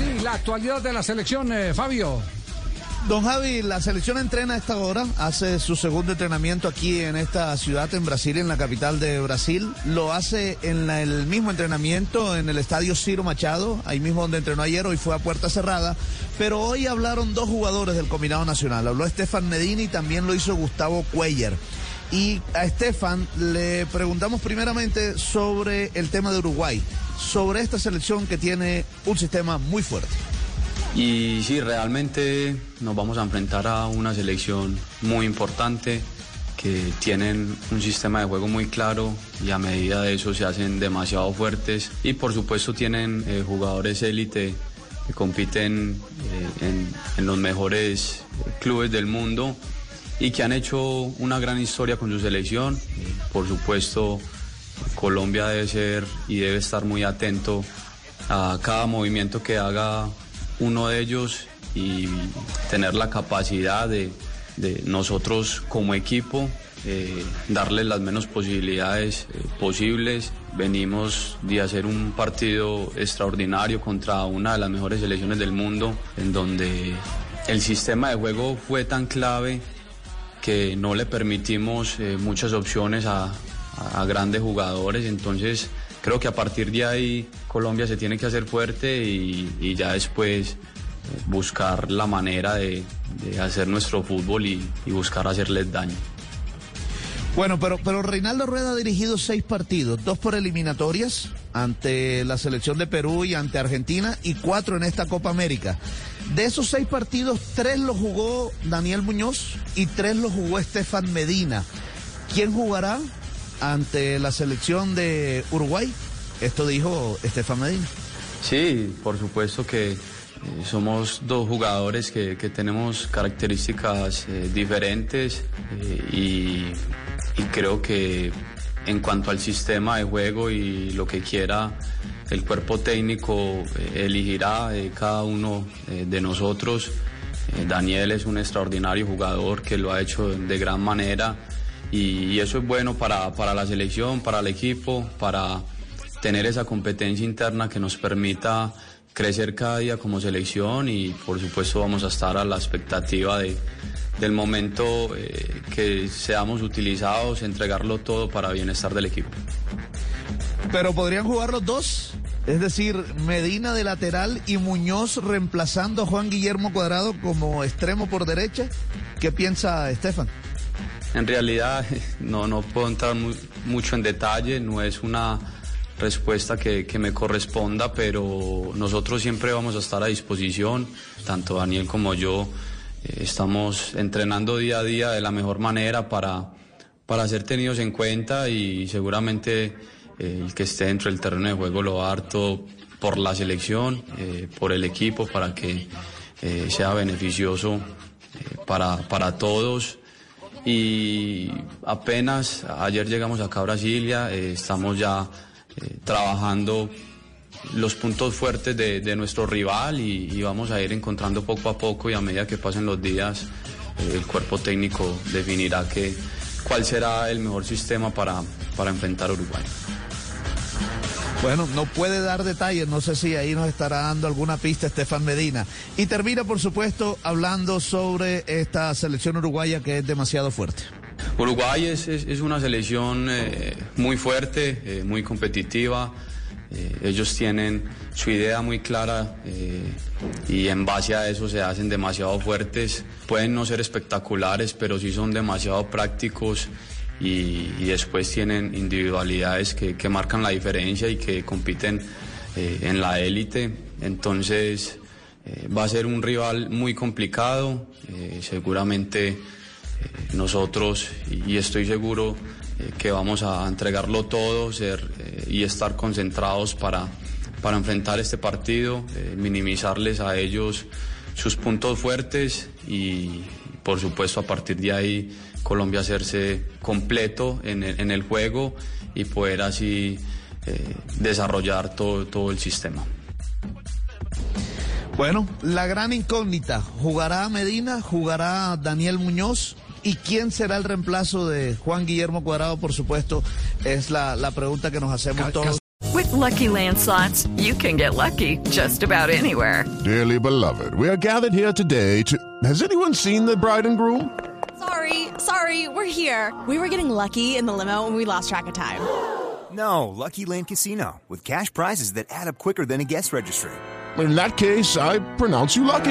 Sí, la actualidad de la selección, eh, Fabio. Don Javi, la selección entrena a esta hora, hace su segundo entrenamiento aquí en esta ciudad, en Brasil, en la capital de Brasil. Lo hace en el mismo entrenamiento en el estadio Ciro Machado, ahí mismo donde entrenó ayer, hoy fue a puerta cerrada. Pero hoy hablaron dos jugadores del combinado nacional. Habló Estefan Medina y también lo hizo Gustavo Cuellar. Y a Estefan le preguntamos primeramente sobre el tema de Uruguay, sobre esta selección que tiene un sistema muy fuerte. Y sí, realmente nos vamos a enfrentar a una selección muy importante que tienen un sistema de juego muy claro y a medida de eso se hacen demasiado fuertes y por supuesto tienen eh, jugadores élite que compiten eh, en, los mejores clubes del mundo y que han hecho una gran historia con su selección. Por supuesto, Colombia debe ser y debe estar muy atento a cada movimiento que haga uno de ellos y tener la capacidad de, de nosotros como equipo eh, darle las menos posibilidades eh, posibles. Venimos de hacer un partido extraordinario contra una de las mejores selecciones del mundo, en donde el sistema de juego fue tan clave que no le permitimos eh, muchas opciones a, grandes jugadores. Entonces creo que a partir de ahí Colombia se tiene que hacer fuerte y, ya después eh, buscar la manera de, hacer nuestro fútbol y buscar hacerles daño. Bueno, pero, pero Reinaldo Rueda ha dirigido seis partidos, dos por eliminatorias ante la selección de Perú y ante Argentina y cuatro en esta Copa América. De esos seis partidos, tres los jugó Daniel Muñoz y tres los jugó Estefan Medina. ¿Quién jugará ante la selección de Uruguay? Esto dijo Estefan Medina. Sí, por supuesto que eh, somos dos jugadores que, que tenemos características eh, diferentes eh, y, y creo que en cuanto al sistema de juego y lo que quiera el cuerpo técnico eh, elegirá cada uno eh, de nosotros. Eh, Daniel es un extraordinario jugador que lo ha hecho de gran manera y, y eso es bueno para, para la selección, para el equipo, para tener esa competencia interna que nos permita crecer cada día como selección y por supuesto vamos a estar a la expectativa de, del momento eh, que seamos utilizados, entregarlo todo para bienestar del equipo. Pero podrían jugar los dos. Es decir, Medina de lateral y Muñoz reemplazando a Juan Guillermo Cuadrado como extremo por derecha. ¿Qué piensa Estefan? En realidad no, no puedo entrar mu- mucho en detalle, no es una respuesta que, que me corresponda, pero nosotros siempre vamos a estar a disposición, tanto Daniel como yo estamos entrenando día a día de la mejor manera para, para ser tenidos en cuenta y seguramente eh, el que esté dentro del terreno de juego lo todo por la selección, eh, por el equipo, para que eh, sea beneficioso para, para todos. Y apenas ayer llegamos acá a Brasilia, estamos ya trabajando los puntos fuertes de, de nuestro rival y, y vamos a ir encontrando poco a poco y a medida que pasen los días eh, el cuerpo técnico definirá que, cuál será el mejor sistema para, para enfrentar a Uruguay. Bueno, no puede dar detalles, no sé si ahí nos estará dando alguna pista Estefan Medina. Y termina, por supuesto, hablando sobre esta selección uruguaya que es demasiado fuerte. Uruguay es, es- es una selección eh, muy fuerte, eh, muy competitiva. Eh, ellos tienen su idea muy clara eh, y en base a eso se hacen demasiado fuertes. Pueden no ser espectaculares, pero sí son demasiado prácticos y, después tienen individualidades que, marcan la diferencia y que compiten eh, en la élite. Entonces va a ser un rival muy complicado. seguramente nosotros, y estoy seguro que vamos a entregarlo todo ser, y estar concentrados para, para enfrentar este partido, eh, minimizarles a ellos sus puntos fuertes y por supuesto a partir de ahí Colombia hacerse completo en el, juego y poder así eh, desarrollar todo, todo el sistema. Bueno, la gran incógnita, ¿jugará Medina? ¿Jugará Daniel Muñoz? ¿Y quién será el reemplazo de Juan Guillermo Cuadrado? Por supuesto, es la, la pregunta que nos hacemos todos. With Lucky Land slots, you can get lucky just about anywhere. Dearly beloved, we are gathered here today to. Has anyone seen the bride and groom? Sorry, sorry, we're here. We were getting lucky in the limo and we lost track of time. No, Lucky Land Casino, with cash prizes that add up quicker than a guest registry. In that case, I pronounce you lucky.